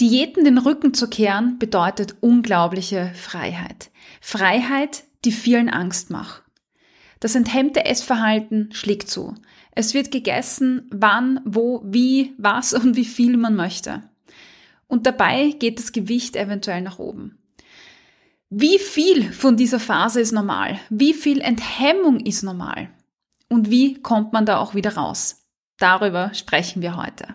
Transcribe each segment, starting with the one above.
Diäten den Rücken zu kehren bedeutet unglaubliche Freiheit. Freiheit, die vielen Angst macht. Das enthemmte Essverhalten schlägt zu. Es wird gegessen, wann, wo, wie, was und wie viel man möchte. Und dabei geht das Gewicht eventuell nach oben. Wie viel von dieser Phase ist normal? Wie viel Enthemmung ist normal? Und wie kommt man da auch wieder raus? Darüber sprechen wir heute.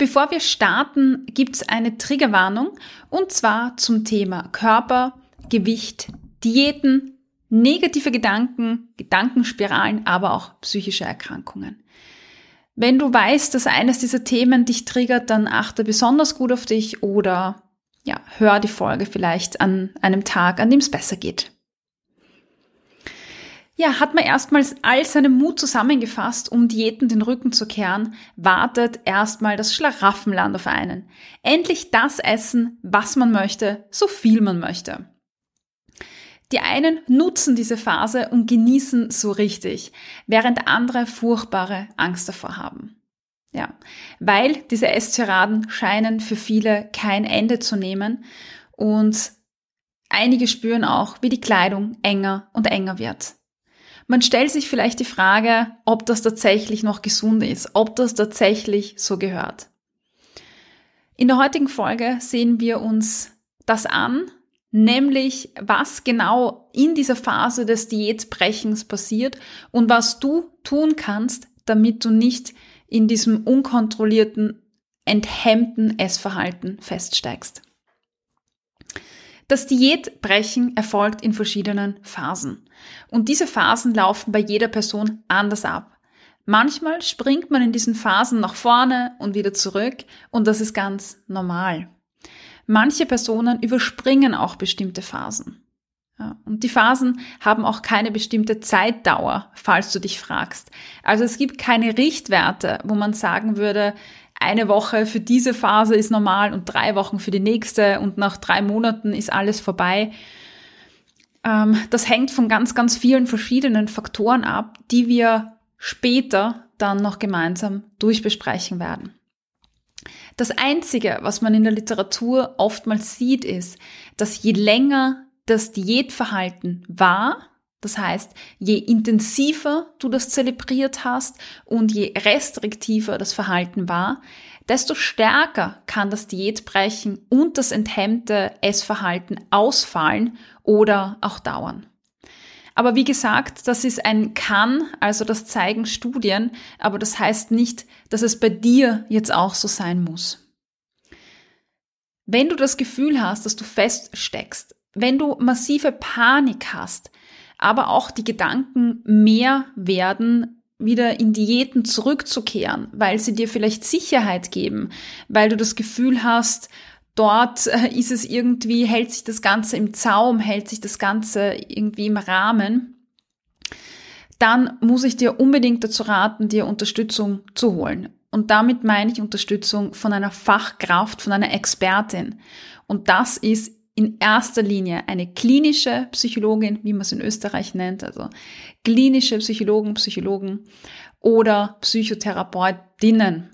Bevor wir starten, gibt es eine Triggerwarnung und zwar zum Thema Körper, Gewicht, Diäten, negative Gedanken, Gedankenspiralen, aber auch psychische Erkrankungen. Wenn du weißt, dass eines dieser Themen dich triggert, dann achte besonders gut auf dich oder ja, hör die Folge vielleicht an einem Tag, an dem es besser geht ja, hat man erstmals all seinen Mut zusammengefasst, um Diäten den Rücken zu kehren, wartet erstmal das Schlaraffenland auf einen. Endlich das essen, was man möchte, so viel man möchte. Die einen nutzen diese Phase und genießen so richtig, während andere furchtbare Angst davor haben. Ja, weil diese Esstiraden scheinen für viele kein Ende zu nehmen und einige spüren auch, wie die Kleidung enger und enger wird. Man stellt sich vielleicht die Frage, ob das tatsächlich noch gesund ist, ob das tatsächlich so gehört. In der heutigen Folge sehen wir uns das an, nämlich was genau in dieser Phase des Diätbrechens passiert und was du tun kannst, damit du nicht in diesem unkontrollierten, enthemmten Essverhalten feststeigst. Das Diätbrechen erfolgt in verschiedenen Phasen. Und diese Phasen laufen bei jeder Person anders ab. Manchmal springt man in diesen Phasen nach vorne und wieder zurück und das ist ganz normal. Manche Personen überspringen auch bestimmte Phasen. Ja, und die Phasen haben auch keine bestimmte Zeitdauer, falls du dich fragst. Also es gibt keine Richtwerte, wo man sagen würde, eine Woche für diese Phase ist normal und drei Wochen für die nächste und nach drei Monaten ist alles vorbei. Ähm, das hängt von ganz, ganz vielen verschiedenen Faktoren ab, die wir später dann noch gemeinsam durchbesprechen werden. Das Einzige, was man in der Literatur oftmals sieht, ist, dass je länger das Diätverhalten war, das heißt, je intensiver du das zelebriert hast und je restriktiver das Verhalten war, desto stärker kann das Diätbrechen und das enthemmte Essverhalten ausfallen oder auch dauern. Aber wie gesagt, das ist ein kann, also das zeigen Studien, aber das heißt nicht, dass es bei dir jetzt auch so sein muss. Wenn du das Gefühl hast, dass du feststeckst, wenn du massive Panik hast, aber auch die Gedanken mehr werden, wieder in Diäten zurückzukehren, weil sie dir vielleicht Sicherheit geben, weil du das Gefühl hast, dort äh, ist es irgendwie, hält sich das Ganze im Zaum, hält sich das Ganze irgendwie im Rahmen, dann muss ich dir unbedingt dazu raten, dir Unterstützung zu holen. Und damit meine ich Unterstützung von einer Fachkraft, von einer Expertin. Und das ist in erster Linie eine klinische Psychologin, wie man es in Österreich nennt, also klinische Psychologen, Psychologen oder Psychotherapeutinnen,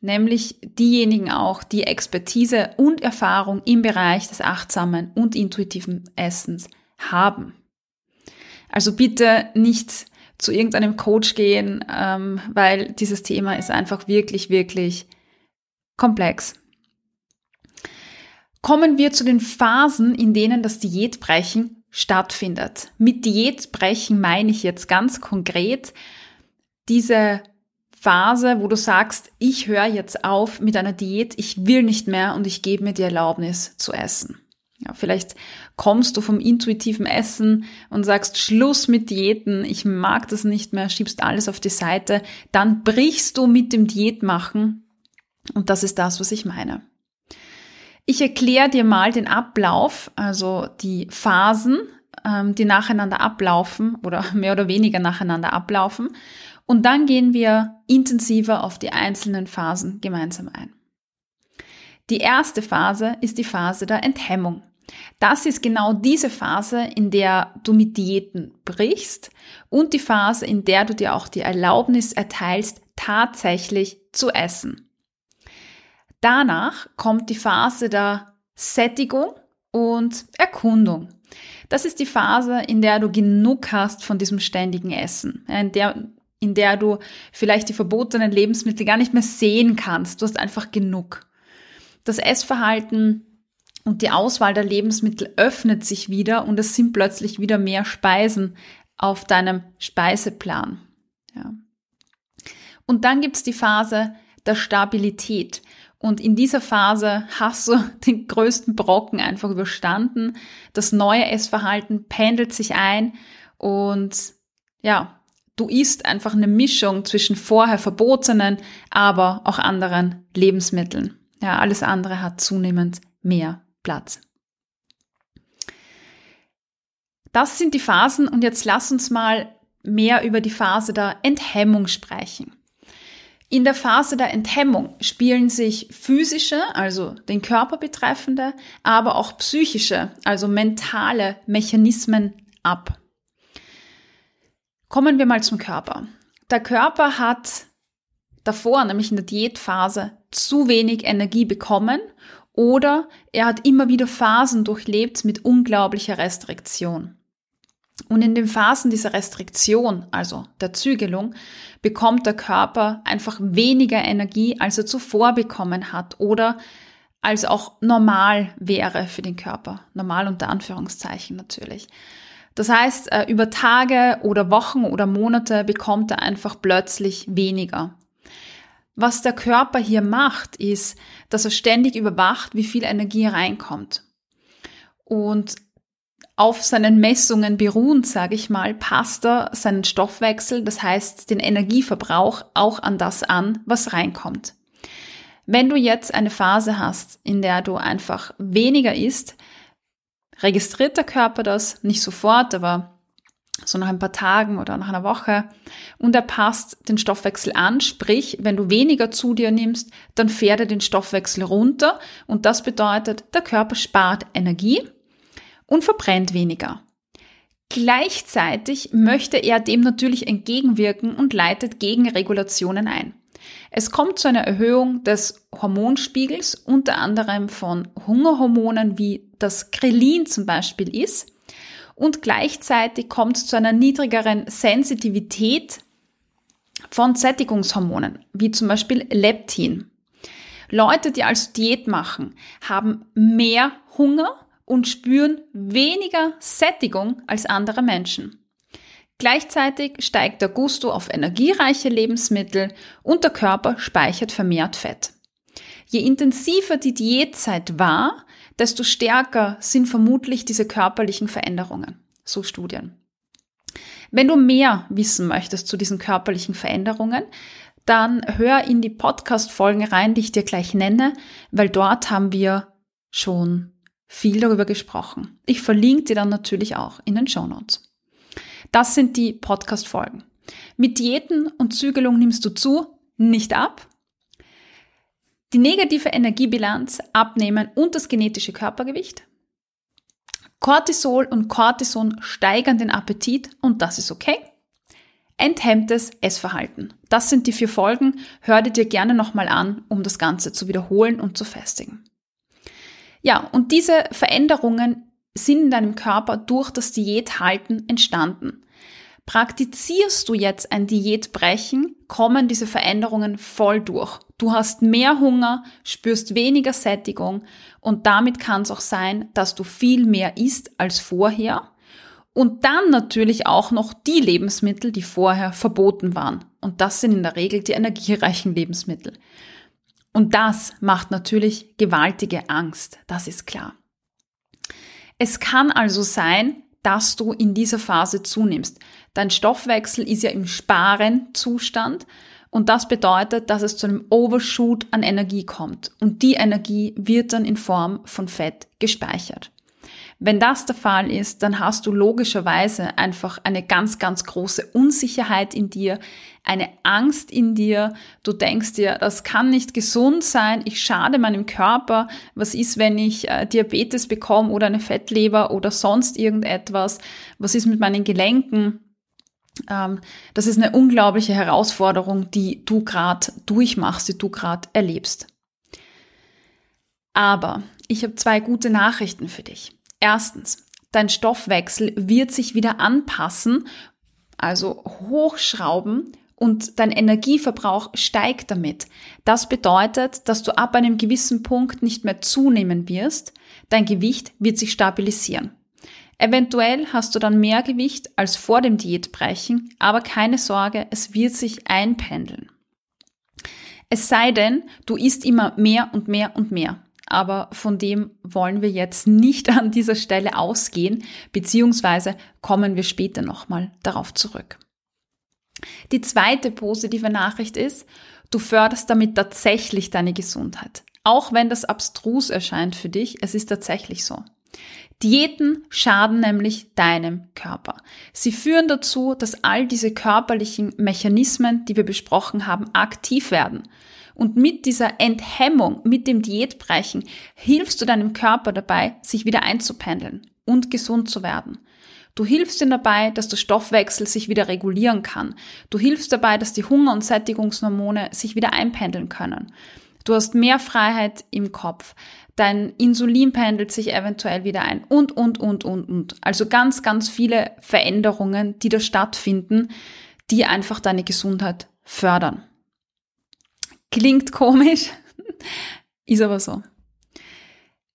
nämlich diejenigen auch, die Expertise und Erfahrung im Bereich des achtsamen und intuitiven Essens haben. Also bitte nicht zu irgendeinem Coach gehen, ähm, weil dieses Thema ist einfach wirklich, wirklich komplex. Kommen wir zu den Phasen, in denen das Diätbrechen stattfindet. Mit Diätbrechen meine ich jetzt ganz konkret diese Phase, wo du sagst, ich höre jetzt auf mit einer Diät, ich will nicht mehr und ich gebe mir die Erlaubnis zu essen. Ja, vielleicht kommst du vom intuitiven Essen und sagst Schluss mit Diäten, ich mag das nicht mehr, schiebst alles auf die Seite, dann brichst du mit dem Diätmachen und das ist das, was ich meine. Ich erkläre dir mal den Ablauf, also die Phasen, ähm, die nacheinander ablaufen oder mehr oder weniger nacheinander ablaufen. Und dann gehen wir intensiver auf die einzelnen Phasen gemeinsam ein. Die erste Phase ist die Phase der Enthemmung. Das ist genau diese Phase, in der du mit Diäten brichst und die Phase, in der du dir auch die Erlaubnis erteilst, tatsächlich zu essen. Danach kommt die Phase der Sättigung und Erkundung. Das ist die Phase, in der du genug hast von diesem ständigen Essen, in der, in der du vielleicht die verbotenen Lebensmittel gar nicht mehr sehen kannst. Du hast einfach genug. Das Essverhalten und die Auswahl der Lebensmittel öffnet sich wieder und es sind plötzlich wieder mehr Speisen auf deinem Speiseplan. Ja. Und dann gibt's die Phase der Stabilität. Und in dieser Phase hast du den größten Brocken einfach überstanden. Das neue Essverhalten pendelt sich ein und ja, du isst einfach eine Mischung zwischen vorher verbotenen, aber auch anderen Lebensmitteln. Ja, alles andere hat zunehmend mehr Platz. Das sind die Phasen und jetzt lass uns mal mehr über die Phase der Enthemmung sprechen. In der Phase der Enthemmung spielen sich physische, also den Körper betreffende, aber auch psychische, also mentale Mechanismen ab. Kommen wir mal zum Körper. Der Körper hat davor, nämlich in der Diätphase, zu wenig Energie bekommen oder er hat immer wieder Phasen durchlebt mit unglaublicher Restriktion. Und in den Phasen dieser Restriktion, also der Zügelung, bekommt der Körper einfach weniger Energie, als er zuvor bekommen hat oder als auch normal wäre für den Körper. Normal unter Anführungszeichen natürlich. Das heißt, äh, über Tage oder Wochen oder Monate bekommt er einfach plötzlich weniger. Was der Körper hier macht, ist, dass er ständig überwacht, wie viel Energie reinkommt. Und auf seinen Messungen beruhend, sage ich mal, passt er seinen Stoffwechsel, das heißt den Energieverbrauch, auch an das an, was reinkommt. Wenn du jetzt eine Phase hast, in der du einfach weniger isst, registriert der Körper das nicht sofort, aber so nach ein paar Tagen oder nach einer Woche und er passt den Stoffwechsel an, sprich, wenn du weniger zu dir nimmst, dann fährt er den Stoffwechsel runter und das bedeutet, der Körper spart Energie und verbrennt weniger. Gleichzeitig möchte er dem natürlich entgegenwirken und leitet Gegenregulationen ein. Es kommt zu einer Erhöhung des Hormonspiegels, unter anderem von Hungerhormonen wie das Grelin zum Beispiel ist, und gleichzeitig kommt es zu einer niedrigeren Sensitivität von Sättigungshormonen, wie zum Beispiel Leptin. Leute, die also Diät machen, haben mehr Hunger und spüren weniger Sättigung als andere Menschen. Gleichzeitig steigt der Gusto auf energiereiche Lebensmittel und der Körper speichert vermehrt Fett. Je intensiver die Diätzeit war, desto stärker sind vermutlich diese körperlichen Veränderungen, so Studien. Wenn du mehr wissen möchtest zu diesen körperlichen Veränderungen, dann hör in die Podcast-Folgen rein, die ich dir gleich nenne, weil dort haben wir schon viel darüber gesprochen. Ich verlinke dir dann natürlich auch in den Show Notes. Das sind die Podcast-Folgen. Mit Diäten und Zügelung nimmst du zu, nicht ab. Die negative Energiebilanz, Abnehmen und das genetische Körpergewicht. Cortisol und Cortison steigern den Appetit und das ist okay. Enthemmtes Essverhalten. Das sind die vier Folgen. Hör dir gerne nochmal an, um das Ganze zu wiederholen und zu festigen. Ja, und diese Veränderungen sind in deinem Körper durch das Diäthalten entstanden. Praktizierst du jetzt ein Diätbrechen, kommen diese Veränderungen voll durch. Du hast mehr Hunger, spürst weniger Sättigung und damit kann es auch sein, dass du viel mehr isst als vorher. Und dann natürlich auch noch die Lebensmittel, die vorher verboten waren. Und das sind in der Regel die energiereichen Lebensmittel. Und das macht natürlich gewaltige Angst, das ist klar. Es kann also sein, dass du in dieser Phase zunimmst. Dein Stoffwechsel ist ja im Sparen-Zustand Und das bedeutet, dass es zu einem Overshoot an Energie kommt. Und die Energie wird dann in Form von Fett gespeichert. Wenn das der Fall ist, dann hast du logischerweise einfach eine ganz, ganz große Unsicherheit in dir, eine Angst in dir. Du denkst dir, das kann nicht gesund sein, ich schade meinem Körper. Was ist, wenn ich äh, Diabetes bekomme oder eine Fettleber oder sonst irgendetwas? Was ist mit meinen Gelenken? Ähm, das ist eine unglaubliche Herausforderung, die du gerade durchmachst, die du gerade erlebst. Aber ich habe zwei gute Nachrichten für dich. Erstens, dein Stoffwechsel wird sich wieder anpassen, also hochschrauben und dein Energieverbrauch steigt damit. Das bedeutet, dass du ab einem gewissen Punkt nicht mehr zunehmen wirst, dein Gewicht wird sich stabilisieren. Eventuell hast du dann mehr Gewicht als vor dem Diätbrechen, aber keine Sorge, es wird sich einpendeln. Es sei denn, du isst immer mehr und mehr und mehr aber von dem wollen wir jetzt nicht an dieser Stelle ausgehen, beziehungsweise kommen wir später nochmal darauf zurück. Die zweite positive Nachricht ist, du förderst damit tatsächlich deine Gesundheit. Auch wenn das abstrus erscheint für dich, es ist tatsächlich so. Diäten schaden nämlich deinem Körper. Sie führen dazu, dass all diese körperlichen Mechanismen, die wir besprochen haben, aktiv werden. Und mit dieser Enthemmung, mit dem Diätbrechen, hilfst du deinem Körper dabei, sich wieder einzupendeln und gesund zu werden. Du hilfst ihm dabei, dass der Stoffwechsel sich wieder regulieren kann. Du hilfst dabei, dass die Hunger- und Sättigungshormone sich wieder einpendeln können. Du hast mehr Freiheit im Kopf. Dein Insulin pendelt sich eventuell wieder ein und, und, und, und, und. Also ganz, ganz viele Veränderungen, die da stattfinden, die einfach deine Gesundheit fördern. Klingt komisch, ist aber so.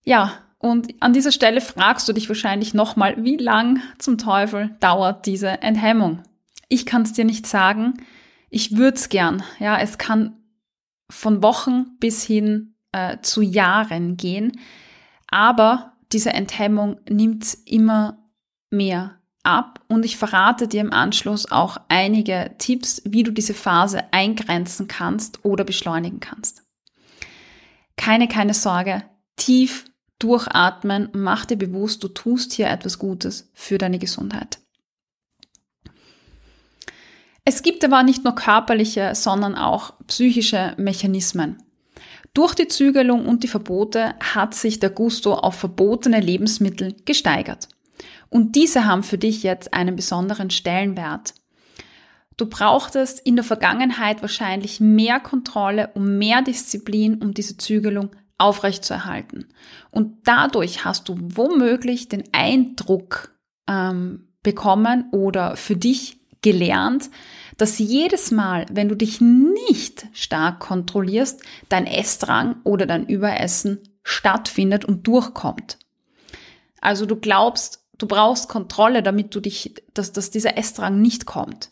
Ja, und an dieser Stelle fragst du dich wahrscheinlich nochmal, wie lang zum Teufel dauert diese Enthemmung? Ich kann es dir nicht sagen. Ich würde es gern. Ja, es kann von Wochen bis hin äh, zu Jahren gehen. Aber diese Enthemmung nimmt immer mehr ab und ich verrate dir im Anschluss auch einige Tipps, wie du diese Phase eingrenzen kannst oder beschleunigen kannst. Keine, keine Sorge, tief durchatmen, mach dir bewusst, du tust hier etwas Gutes für deine Gesundheit. Es gibt aber nicht nur körperliche, sondern auch psychische Mechanismen. Durch die Zügelung und die Verbote hat sich der Gusto auf verbotene Lebensmittel gesteigert. Und diese haben für dich jetzt einen besonderen Stellenwert. Du brauchtest in der Vergangenheit wahrscheinlich mehr Kontrolle und mehr Disziplin, um diese Zügelung aufrechtzuerhalten. Und dadurch hast du womöglich den Eindruck ähm, bekommen oder für dich gelernt, dass jedes Mal, wenn du dich nicht stark kontrollierst, dein Essdrang oder dein Überessen stattfindet und durchkommt. Also du glaubst, Du brauchst Kontrolle, damit du dich, dass, dass dieser Essdrang nicht kommt.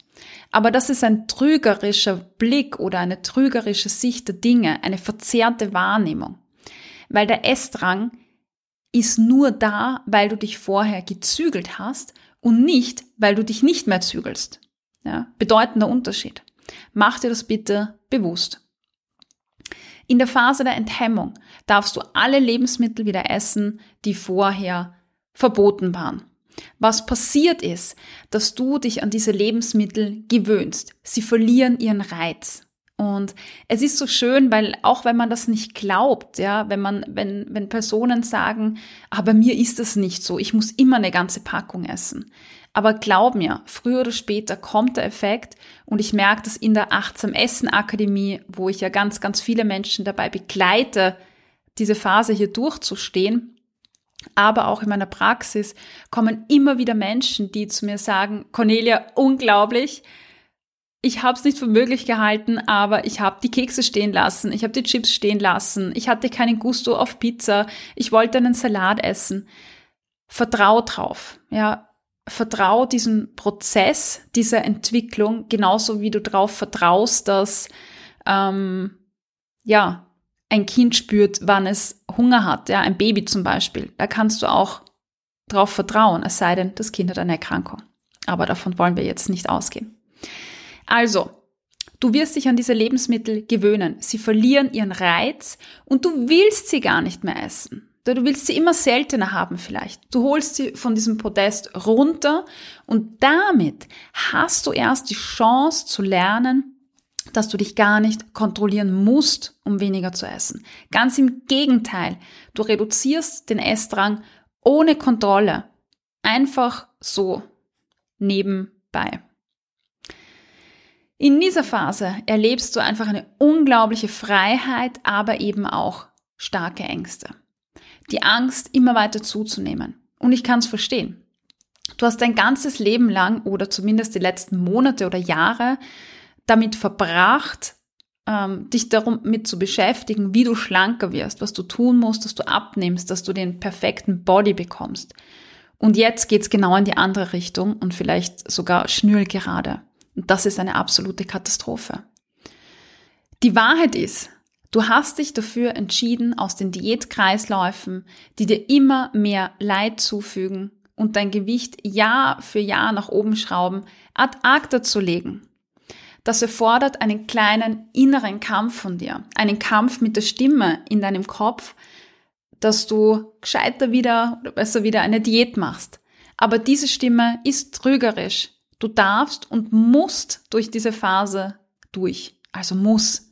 Aber das ist ein trügerischer Blick oder eine trügerische Sicht der Dinge, eine verzerrte Wahrnehmung. Weil der Essdrang ist nur da, weil du dich vorher gezügelt hast und nicht, weil du dich nicht mehr zügelst. Ja, bedeutender Unterschied. Mach dir das bitte bewusst. In der Phase der Enthemmung darfst du alle Lebensmittel wieder essen, die vorher verboten waren. Was passiert ist, dass du dich an diese Lebensmittel gewöhnst. Sie verlieren ihren Reiz. Und es ist so schön, weil auch wenn man das nicht glaubt, ja, wenn man, wenn, wenn Personen sagen, aber mir ist es nicht so, ich muss immer eine ganze Packung essen. Aber glaub mir, früher oder später kommt der Effekt und ich merke das in der Achtsam Essen Akademie, wo ich ja ganz, ganz viele Menschen dabei begleite, diese Phase hier durchzustehen aber auch in meiner Praxis kommen immer wieder Menschen, die zu mir sagen, Cornelia, unglaublich, ich habe es nicht für möglich gehalten, aber ich habe die Kekse stehen lassen, ich habe die Chips stehen lassen, ich hatte keinen Gusto auf Pizza, ich wollte einen Salat essen. Vertrau drauf, ja, vertrau diesem Prozess, dieser Entwicklung, genauso wie du darauf vertraust, dass ähm, ja ein Kind spürt, wann es Hunger hat, ja, ein Baby zum Beispiel, da kannst du auch darauf vertrauen, es sei denn, das Kind hat eine Erkrankung. Aber davon wollen wir jetzt nicht ausgehen. Also, Du wirst dich an diese Lebensmittel gewöhnen. Sie verlieren ihren Reiz und du willst sie gar nicht mehr essen. Du willst sie immer seltener haben vielleicht. Du holst sie von diesem Podest runter und damit hast du erst die Chance zu lernen, dass du dich gar nicht kontrollieren musst, um weniger zu essen. Ganz im Gegenteil, du reduzierst den Essdrang ohne Kontrolle. Einfach so nebenbei. In dieser Phase erlebst du einfach eine unglaubliche Freiheit, aber eben auch starke Ängste. Die Angst, immer weiter zuzunehmen. Und ich kann es verstehen. Du hast dein ganzes Leben lang oder zumindest die letzten Monate oder Jahre damit verbracht, ähm, dich damit zu beschäftigen, wie du schlanker wirst, was du tun musst, dass du abnimmst, dass du den perfekten Body bekommst. Und jetzt geht's genau in die andere Richtung und vielleicht sogar schnürgelgerade. Und das ist eine absolute Katastrophe. Die Wahrheit ist, du hast dich dafür entschieden, aus den Diätkreisläufen, die dir immer mehr Leid zufügen und dein Gewicht Jahr für Jahr nach oben schrauben, ad acta zu legen das erfordert einen kleinen inneren Kampf von dir, einen Kampf mit der Stimme in deinem Kopf, dass du gescheiter wieder oder besser wieder eine Diät machst. Aber diese Stimme ist trügerisch. Du darfst und musst durch diese Phase durch. Also muss.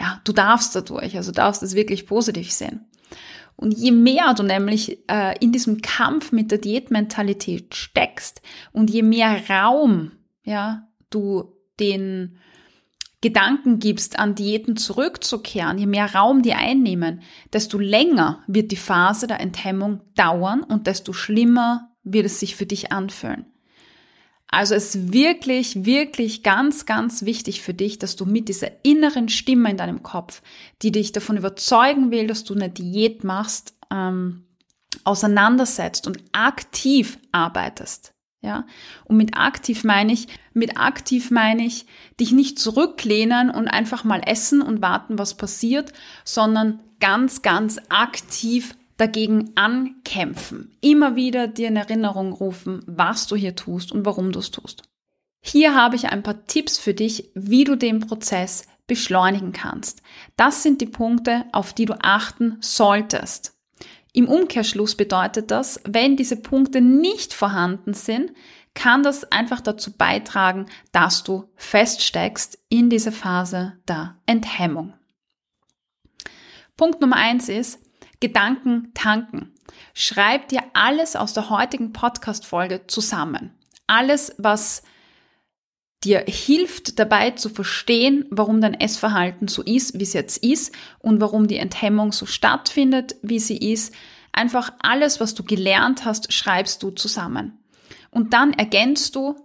Ja, du darfst dadurch. Also darfst es wirklich positiv sehen. Und je mehr du nämlich äh, in diesem Kampf mit der Diätmentalität steckst und je mehr Raum, ja, du den Gedanken gibst, an Diäten zurückzukehren, je mehr Raum die einnehmen, desto länger wird die Phase der Enthemmung dauern und desto schlimmer wird es sich für dich anfühlen. Also es ist wirklich, wirklich ganz, ganz wichtig für dich, dass du mit dieser inneren Stimme in deinem Kopf, die dich davon überzeugen will, dass du eine Diät machst, ähm, auseinandersetzt und aktiv arbeitest. Ja, und mit aktiv meine ich, mit aktiv meine ich, dich nicht zurücklehnen und einfach mal essen und warten, was passiert, sondern ganz, ganz aktiv dagegen ankämpfen. Immer wieder dir in Erinnerung rufen, was du hier tust und warum du es tust. Hier habe ich ein paar Tipps für dich, wie du den Prozess beschleunigen kannst. Das sind die Punkte, auf die du achten solltest. Im Umkehrschluss bedeutet das, wenn diese Punkte nicht vorhanden sind, kann das einfach dazu beitragen, dass du feststeckst in dieser Phase der Enthemmung. Punkt Nummer eins ist, Gedanken tanken. Schreib dir alles aus der heutigen Podcast-Folge zusammen. Alles, was dir hilft dabei zu verstehen, warum dein Essverhalten so ist, wie es jetzt ist und warum die Enthemmung so stattfindet, wie sie ist. Einfach alles, was du gelernt hast, schreibst du zusammen. Und dann ergänzt du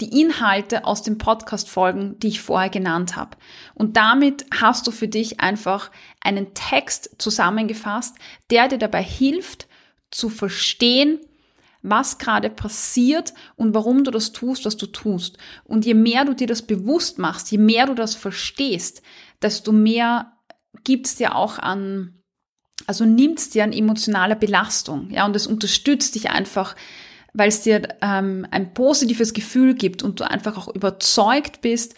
die Inhalte aus den Podcast-Folgen, die ich vorher genannt habe. Und damit hast du für dich einfach einen Text zusammengefasst, der dir dabei hilft, zu verstehen, was gerade passiert und warum du das tust, was du tust. Und je mehr du dir das bewusst machst, je mehr du das verstehst, desto mehr gibt es dir auch an, also nimmt es dir an emotionaler Belastung, ja, und es unterstützt dich einfach, weil es dir ähm, ein positives Gefühl gibt und du einfach auch überzeugt bist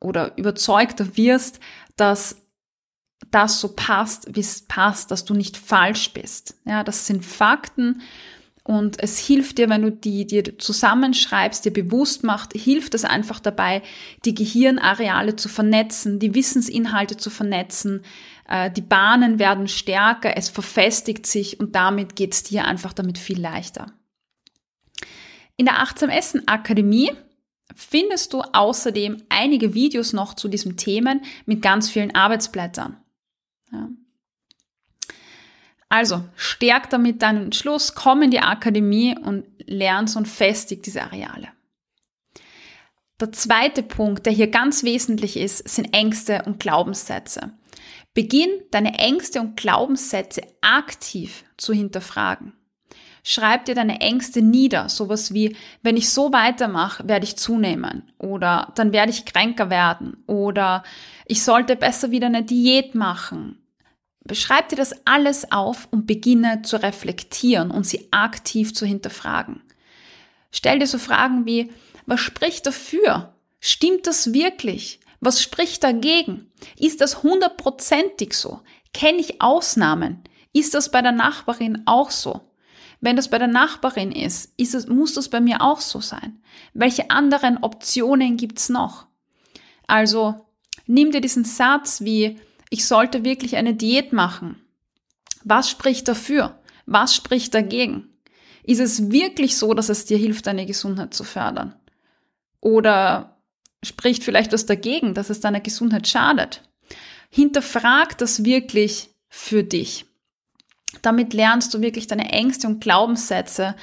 oder überzeugter wirst, dass das so passt, wie es passt, dass du nicht falsch bist. Ja, das sind Fakten, und es hilft dir, wenn du die dir zusammenschreibst, dir bewusst macht, hilft es einfach dabei, die Gehirnareale zu vernetzen, die Wissensinhalte zu vernetzen. Äh, die Bahnen werden stärker, es verfestigt sich und damit geht es dir einfach damit viel leichter. In der Achtsam Essen Akademie findest du außerdem einige Videos noch zu diesem Themen mit ganz vielen Arbeitsblättern. Ja. Also, stärk damit deinen Entschluss, komm in die Akademie und lernst und festigt diese Areale. Der zweite Punkt, der hier ganz wesentlich ist, sind Ängste und Glaubenssätze. Beginn deine Ängste und Glaubenssätze aktiv zu hinterfragen. Schreib dir deine Ängste nieder, sowas wie, wenn ich so weitermache, werde ich zunehmen oder dann werde ich kränker werden oder ich sollte besser wieder eine Diät machen Beschreib dir das alles auf und beginne zu reflektieren und sie aktiv zu hinterfragen. Stell dir so Fragen wie, was spricht dafür? Stimmt das wirklich? Was spricht dagegen? Ist das hundertprozentig so? Kenne ich Ausnahmen? Ist das bei der Nachbarin auch so? Wenn das bei der Nachbarin ist, ist es, muss das bei mir auch so sein? Welche anderen Optionen gibt's noch? Also nimm dir diesen Satz wie, ich sollte wirklich eine Diät machen. Was spricht dafür? Was spricht dagegen? Ist es wirklich so, dass es dir hilft, deine Gesundheit zu fördern? Oder spricht vielleicht was dagegen, dass es deiner Gesundheit schadet? Hinterfrag das wirklich für dich. Damit lernst du wirklich deine Ängste und Glaubenssätze,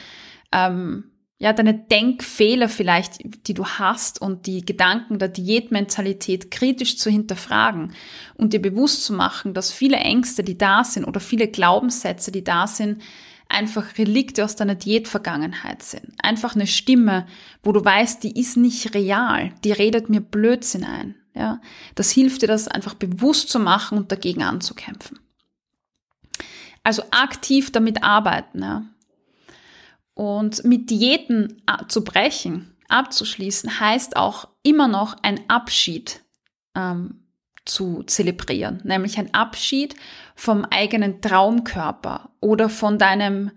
ähm, ja, deine Denkfehler vielleicht, die du hast und die Gedanken der Diätmentalität kritisch zu hinterfragen und dir bewusst zu machen, dass viele Ängste, die da sind oder viele Glaubenssätze, die da sind, einfach Relikte aus deiner Diätvergangenheit sind. Einfach eine Stimme, wo du weißt, die ist nicht real, die redet mir Blödsinn ein. Ja, das hilft dir, das einfach bewusst zu machen und dagegen anzukämpfen. Also aktiv damit arbeiten. Ja. Und mit Diäten zu brechen, abzuschließen, heißt auch immer noch ein Abschied ähm, zu zelebrieren, nämlich ein Abschied vom eigenen Traumkörper oder von deinem,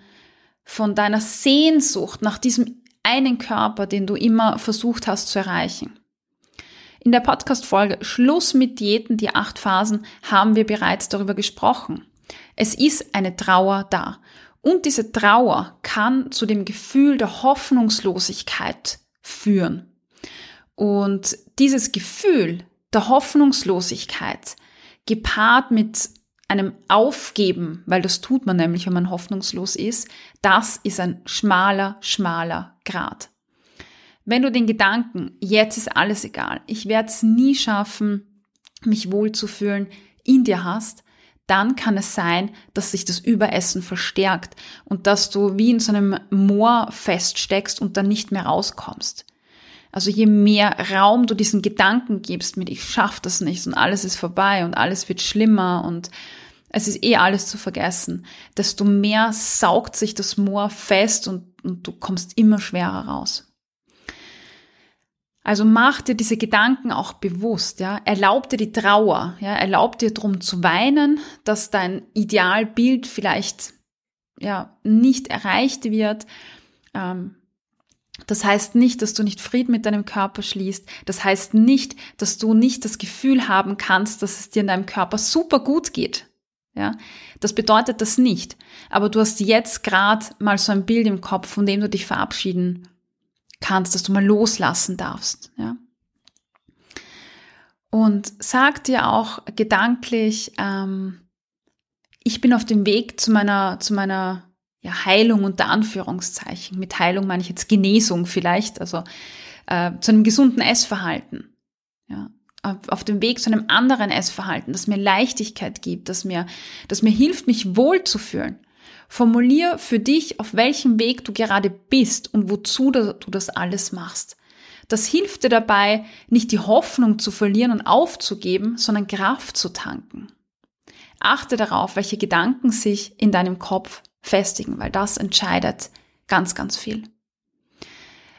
von deiner Sehnsucht nach diesem einen Körper, den du immer versucht hast zu erreichen. In der Podcast-Folge Schluss mit Diäten, die acht Phasen, haben wir bereits darüber gesprochen. Es ist eine Trauer da. Und diese Trauer kann zu dem Gefühl der Hoffnungslosigkeit führen. Und dieses Gefühl der Hoffnungslosigkeit gepaart mit einem Aufgeben, weil das tut man nämlich, wenn man hoffnungslos ist, das ist ein schmaler, schmaler Grad. Wenn du den Gedanken, jetzt ist alles egal, ich werde es nie schaffen, mich wohlzufühlen, in dir hast, dann kann es sein, dass sich das Überessen verstärkt und dass du wie in so einem Moor feststeckst und dann nicht mehr rauskommst. Also je mehr Raum du diesen Gedanken gibst mit ich schaff das nicht und alles ist vorbei und alles wird schlimmer und es ist eh alles zu vergessen, desto mehr saugt sich das Moor fest und, und du kommst immer schwerer raus. Also mach dir diese Gedanken auch bewusst, ja. Erlaub dir die Trauer, ja. Erlaub dir drum zu weinen, dass dein Idealbild vielleicht, ja, nicht erreicht wird. Ähm, das heißt nicht, dass du nicht Frieden mit deinem Körper schließt. Das heißt nicht, dass du nicht das Gefühl haben kannst, dass es dir in deinem Körper super gut geht. Ja, das bedeutet das nicht. Aber du hast jetzt gerade mal so ein Bild im Kopf, von dem du dich verabschieden kannst, dass du mal loslassen darfst. Ja. Und sag dir auch gedanklich, ähm, ich bin auf dem Weg zu meiner, zu meiner ja, Heilung unter Anführungszeichen. Mit Heilung meine ich jetzt Genesung vielleicht, also äh, zu einem gesunden Essverhalten. Ja, auf dem Weg zu einem anderen Essverhalten, das mir Leichtigkeit gibt, das mir, das mir hilft, mich wohlzufühlen. Formulier für dich, auf welchem Weg du gerade bist und wozu du das alles machst. Das hilft dir dabei, nicht die Hoffnung zu verlieren und aufzugeben, sondern Kraft zu tanken. Achte darauf, welche Gedanken sich in deinem Kopf festigen, weil das entscheidet ganz, ganz viel.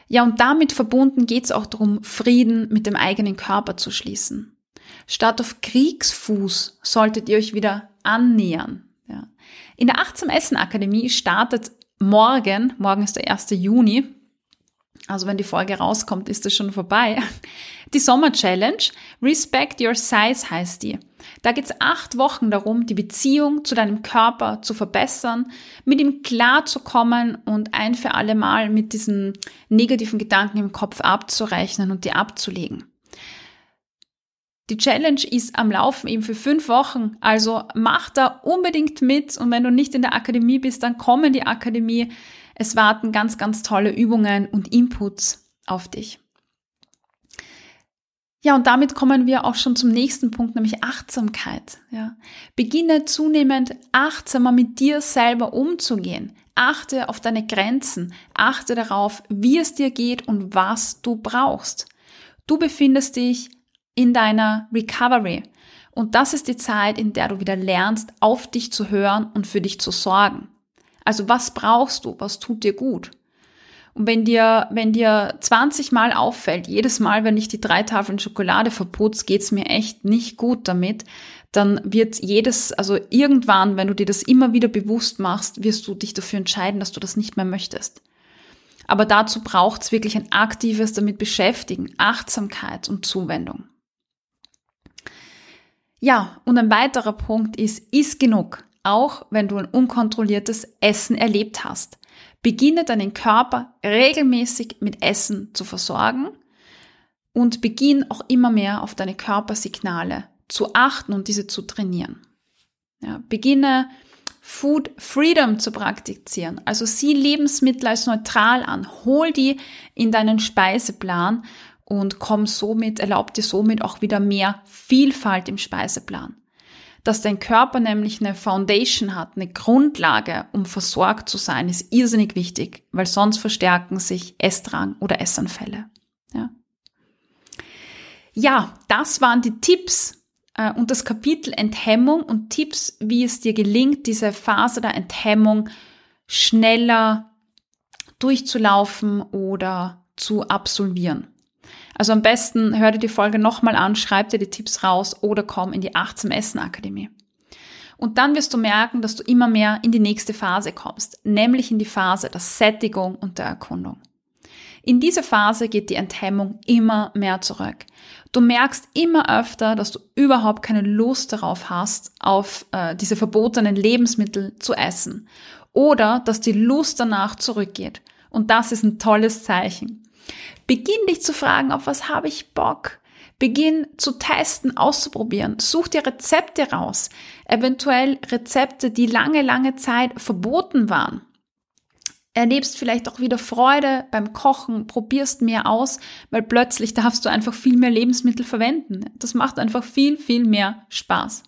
Ja, und damit verbunden geht es auch darum, Frieden mit dem eigenen Körper zu schließen. Statt auf Kriegsfuß solltet ihr euch wieder annähern. Ja. In der Achtsam Essen Akademie startet morgen, morgen ist der 1. Juni, also wenn die Folge rauskommt, ist es schon vorbei. Die Sommer Challenge, Respect Your Size heißt die. Da geht es acht Wochen darum, die Beziehung zu deinem Körper zu verbessern, mit ihm klarzukommen und ein für alle Mal mit diesen negativen Gedanken im Kopf abzurechnen und die abzulegen. Die Challenge ist am Laufen eben für fünf Wochen, also mach da unbedingt mit und wenn du nicht in der Akademie bist, dann komm in die Akademie. Es warten ganz, ganz tolle Übungen und Inputs auf dich. Ja, und damit kommen wir auch schon zum nächsten Punkt, nämlich Achtsamkeit. Ja. Beginne zunehmend achtsamer mit dir selber umzugehen. Achte auf deine Grenzen. Achte darauf, wie es dir geht und was du brauchst. Du befindest dich in deiner Recovery. Und das ist die Zeit, in der du wieder lernst, auf dich zu hören und für dich zu sorgen. Also was brauchst du? Was tut dir gut? Und wenn dir, wenn dir 20 Mal auffällt, jedes Mal, wenn ich die drei Tafeln Schokolade verputze, geht's mir echt nicht gut damit, dann wird jedes, also irgendwann, wenn du dir das immer wieder bewusst machst, wirst du dich dafür entscheiden, dass du das nicht mehr möchtest. Aber dazu braucht's wirklich ein aktives damit beschäftigen, Achtsamkeit und Zuwendung. Ja, und ein weiterer Punkt ist, iss genug, auch wenn du ein unkontrolliertes Essen erlebt hast. Beginne deinen Körper regelmäßig mit Essen zu versorgen und beginn auch immer mehr auf deine Körpersignale zu achten und diese zu trainieren. Ja, beginne Food Freedom zu praktizieren. Also sieh Lebensmittel als neutral an, hol die in deinen Speiseplan und komm somit, erlaub dir somit auch wieder mehr Vielfalt im Speiseplan dass dein Körper nämlich eine Foundation hat, eine Grundlage, um versorgt zu sein, ist irrsinnig wichtig, weil sonst verstärken sich Essdrang oder Essanfälle. Ja, ja das waren die Tipps äh, und das Kapitel Enthemmung und Tipps, wie es dir gelingt, diese Phase der Enthemmung schneller durchzulaufen oder zu absolvieren. Also am besten hör dir die Folge nochmal an, schreib dir die Tipps raus oder komm in die Achtsam Essen Akademie. Und dann wirst du merken, dass du immer mehr in die nächste Phase kommst, nämlich in die Phase der Sättigung und der Erkundung. In diese Phase geht die Enthemmung immer mehr zurück. Du merkst immer öfter, dass du überhaupt keine Lust darauf hast, auf äh, diese verbotenen Lebensmittel zu essen. Oder dass die Lust danach zurückgeht. Und das ist ein tolles Zeichen. Beginn dich zu fragen, auf was habe ich Bock? Beginn zu testen, auszuprobieren. Such dir Rezepte raus. Eventuell Rezepte, die lange, lange Zeit verboten waren. Erlebst vielleicht auch wieder Freude beim Kochen, probierst mehr aus, weil plötzlich darfst du einfach viel mehr Lebensmittel verwenden. Das macht einfach viel, viel mehr Spaß.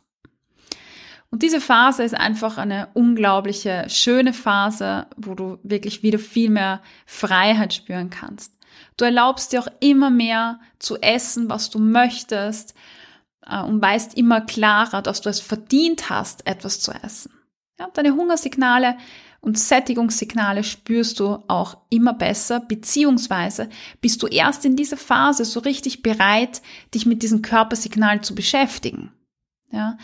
Und diese Phase ist einfach eine unglaubliche, schöne Phase, wo du wirklich wieder viel mehr Freiheit spüren kannst. Du erlaubst dir auch immer mehr zu essen, was du möchtest äh, und weißt immer klarer, dass du es verdient hast, etwas zu essen. Ja, deine Hungersignale und Sättigungssignale spürst du auch immer besser, beziehungsweise bist du erst in dieser Phase so richtig bereit, dich mit diesen Körpersignalen zu beschäftigen. Ja,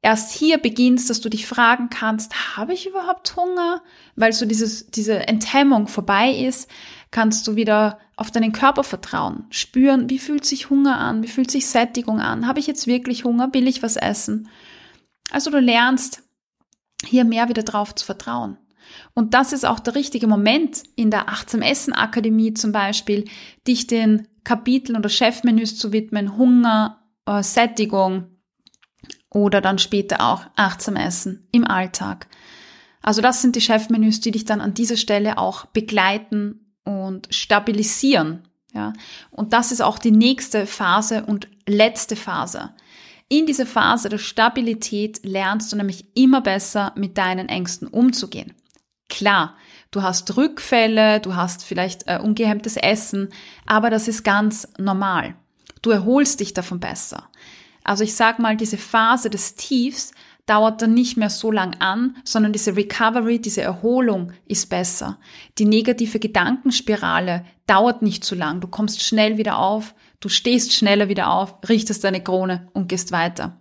erst hier beginnst, dass du dich fragen kannst, habe ich überhaupt Hunger? Weil so dieses, diese Enthemmung vorbei ist, kannst du wieder auf deinen Körper vertrauen, spüren, wie fühlt sich Hunger an, wie fühlt sich Sättigung an, habe ich jetzt wirklich Hunger, will ich was essen? Also du lernst hier mehr wieder drauf zu vertrauen. Und das ist auch der richtige Moment in der Achtsam Essen Akademie zum Beispiel, dich den Kapiteln oder Chefmenüs zu widmen, Hunger, äh, Sättigung oder dann später auch achtsam Essen im Alltag. Also das sind die Chefmenüs, die dich dann an dieser Stelle auch begleiten und stabilisieren. Ja, und das ist auch die nächste Phase und letzte Phase. In dieser Phase der Stabilität lernst du nämlich immer besser mit deinen Ängsten umzugehen. Klar, du hast Rückfälle, du hast vielleicht äh, ungehemmtes Essen, aber das ist ganz normal. Du erholst dich davon besser. Also ich sag mal, diese Phase des Tiefs dauert dann nicht mehr so lang an, sondern diese Recovery, diese Erholung ist besser. Die negative Gedankenspirale dauert nicht zu lang. Du kommst schnell wieder auf, du stehst schneller wieder auf, richtest deine Krone und gehst weiter.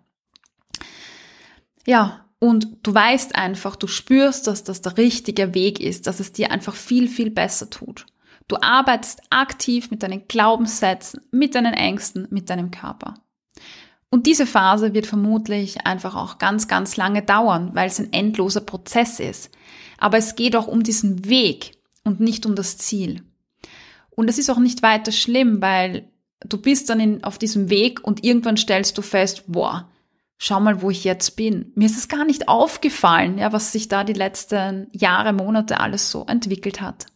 Ja, und du weißt einfach, du spürst, dass das der richtige Weg ist, dass es dir einfach viel, viel besser tut. Du arbeitest aktiv mit deinen Glaubenssätzen, mit deinen Ängsten, mit deinem Körper. Und diese Phase wird vermutlich einfach auch ganz, ganz lange dauern, weil es ein endloser Prozess ist. Aber es geht auch um diesen Weg und nicht um das Ziel. Und es ist auch nicht weiter schlimm, weil du bist dann in, auf diesem Weg und irgendwann stellst du fest, boah, schau mal, wo ich jetzt bin. Mir ist es gar nicht aufgefallen, ja, was sich da die letzten Jahre, Monate alles so entwickelt hat.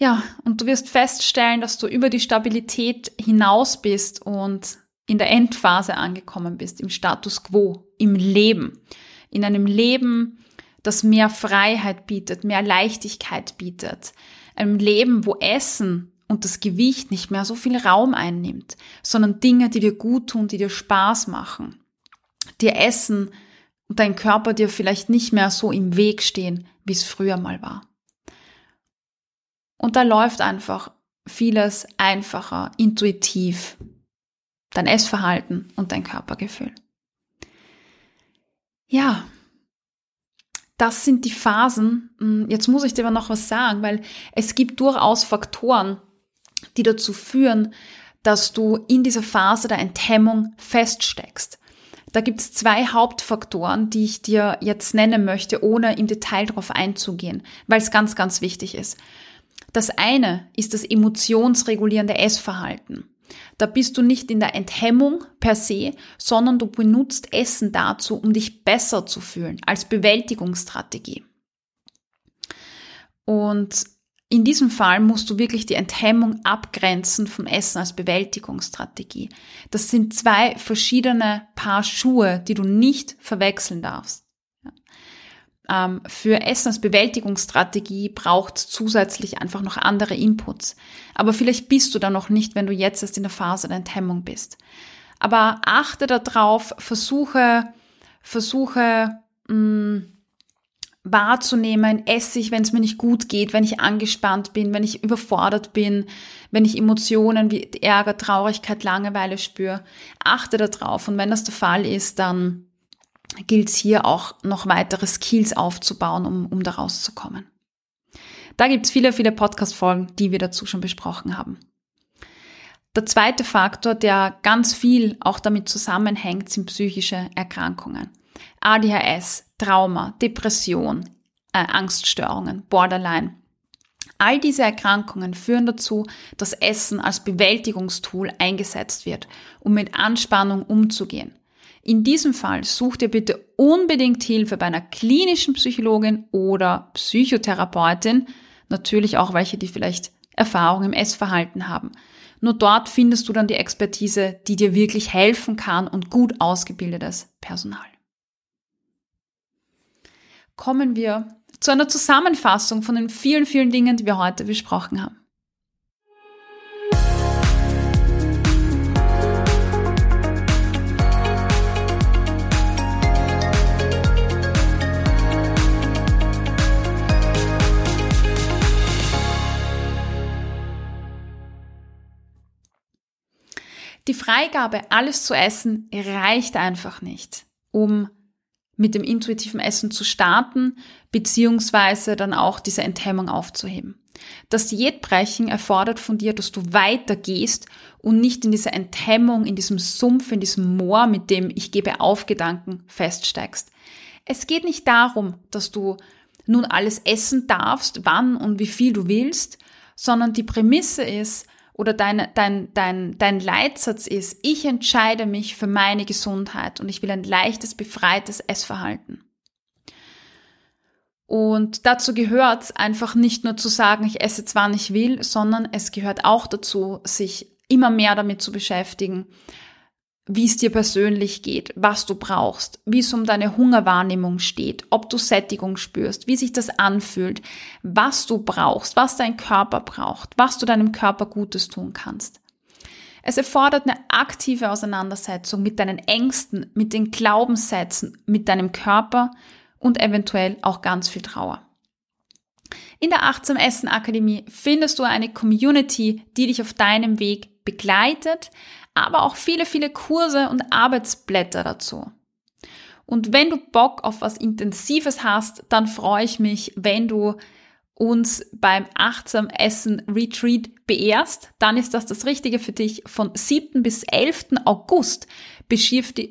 Ja, und du wirst feststellen, dass du über die Stabilität hinaus bist und in der Endphase angekommen bist, im Status quo, im Leben. In einem Leben, das mehr Freiheit bietet, mehr Leichtigkeit bietet. Einem Leben, wo Essen und das Gewicht nicht mehr so viel Raum einnimmt, sondern Dinge, die dir gut tun, die dir Spaß machen. Dir Essen und dein Körper dir vielleicht nicht mehr so im Weg stehen, wie es früher mal war. Und da läuft einfach vieles einfacher, intuitiv. Dein Essverhalten und dein Körpergefühl. Ja, das sind die Phasen. Hm, jetzt muss ich dir aber noch was sagen, weil es gibt durchaus Faktoren, die dazu führen, dass du in dieser Phase der Enthemmung feststeckst. Da gibt es zwei Hauptfaktoren, die ich dir jetzt nennen möchte, ohne im Detail darauf einzugehen, weil es ganz, ganz wichtig ist. Das eine ist das emotionsregulierende Essverhalten. Da bist du nicht in der Enthemmung per se, sondern du benutzt Essen dazu, um dich besser zu fühlen, als Bewältigungsstrategie. Und in diesem Fall musst du wirklich die Enthemmung abgrenzen vom Essen als Bewältigungsstrategie. Das sind zwei verschiedene Paar Schuhe, die du nicht verwechseln darfst. Ähm, für Essen als Bewältigungsstrategie braucht zusätzlich einfach noch andere Inputs. Aber vielleicht bist du da noch nicht, wenn du jetzt erst in der Phase der Enthemmung bist. Aber achte darauf, versuche, versuche, mh, mm, wahrzunehmen, esse ich, wenn es mir nicht gut geht, wenn ich angespannt bin, wenn ich überfordert bin, wenn ich Emotionen wie Ärger, Traurigkeit, Langeweile spüre. Achte darauf und wenn das der Fall ist, dann gilt es hier auch noch weitere Skills aufzubauen, um, um da rauszukommen. Da gibt es viele, viele Podcast-Folgen, die wir dazu schon besprochen haben. Der zweite Faktor, der ganz viel auch damit zusammenhängt, sind psychische Erkrankungen. ADHS, Trauma, Depression, äh, Angststörungen, Borderline. All diese Erkrankungen führen dazu, dass Essen als Bewältigungstool eingesetzt wird, um mit Anspannung umzugehen. In diesem Fall such dir bitte unbedingt Hilfe bei einer klinischen Psychologin oder Psychotherapeutin, natürlich auch welche, die vielleicht Erfahrung im Essverhalten haben. Nur dort findest du dann die Expertise, die dir wirklich helfen kann und gut ausgebildetes Personal kommen wir zu einer Zusammenfassung von den vielen, vielen Dingen, die wir heute besprochen haben. Die Freigabe, alles zu essen, reicht einfach nicht, um mit dem intuitiven Essen zu starten, beziehungsweise dann auch diese Enthemmung aufzuheben. Das Diätbrechen erfordert von dir, dass du weitergehst und nicht in dieser Enthemmung, in diesem Sumpf, in diesem Moor, mit dem ich gebe auf Gedanken feststeigst. Es geht nicht darum, dass du nun alles essen darfst, wann und wie viel du willst, sondern die Prämisse ist, oder dein, dein, dein, dein Leitsatz ist, ich entscheide mich für meine Gesundheit und ich will ein leichtes, befreites Essverhalten. Und dazu gehört es einfach nicht nur zu sagen, ich esse zwar nicht will, sondern es gehört auch dazu, sich immer mehr damit zu beschäftigen, wie es dir persönlich geht, was du brauchst, wie es um deine Hungerwahrnehmung steht, ob du Sättigung spürst, wie sich das anfühlt, was du brauchst, was dein Körper braucht, was du deinem Körper Gutes tun kannst. Es erfordert eine aktive Auseinandersetzung mit deinen Ängsten, mit den Glaubenssätzen, mit deinem Körper und eventuell auch ganz viel Trauer. In der Achtsam Essen Akademie findest du eine Community, die dich auf deinem Weg begleitet, aber auch viele, viele Kurse und Arbeitsblätter dazu. Und wenn du Bock auf was Intensives hast, dann freue ich mich, wenn du uns beim Achtsam Essen Retreat beehrst, dann ist das das Richtige für dich. Von 7. bis 11. August beschäftigen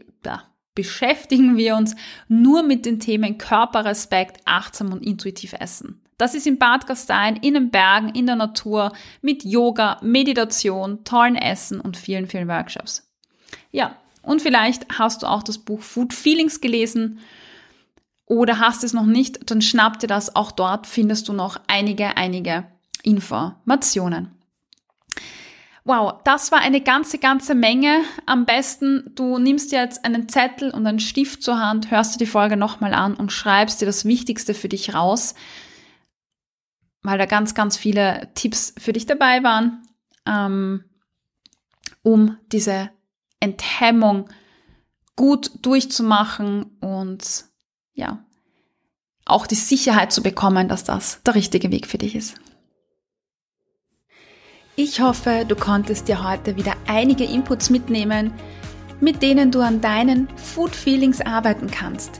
wir uns nur mit den Themen Körperrespekt, achtsam und intuitiv essen. Das ist in Bad Gastein, in den Bergen, in der Natur, mit Yoga, Meditation, tollen Essen und vielen, vielen Workshops. Ja, und vielleicht hast du auch das Buch Food Feelings gelesen oder hast es noch nicht, dann schnapp dir das. Auch dort findest du noch einige, einige Informationen. Wow, das war eine ganze, ganze Menge. Am besten, du nimmst dir jetzt einen Zettel und einen Stift zur Hand, hörst du die Folge nochmal an und schreibst dir das Wichtigste für dich raus weil da ganz, ganz viele Tipps für dich dabei waren, ähm, um diese Enthemmung gut durchzumachen und ja, auch die Sicherheit zu bekommen, dass das der richtige Weg für dich ist. Ich hoffe, du konntest dir heute wieder einige Inputs mitnehmen, mit denen du an deinen Food Feelings arbeiten kannst.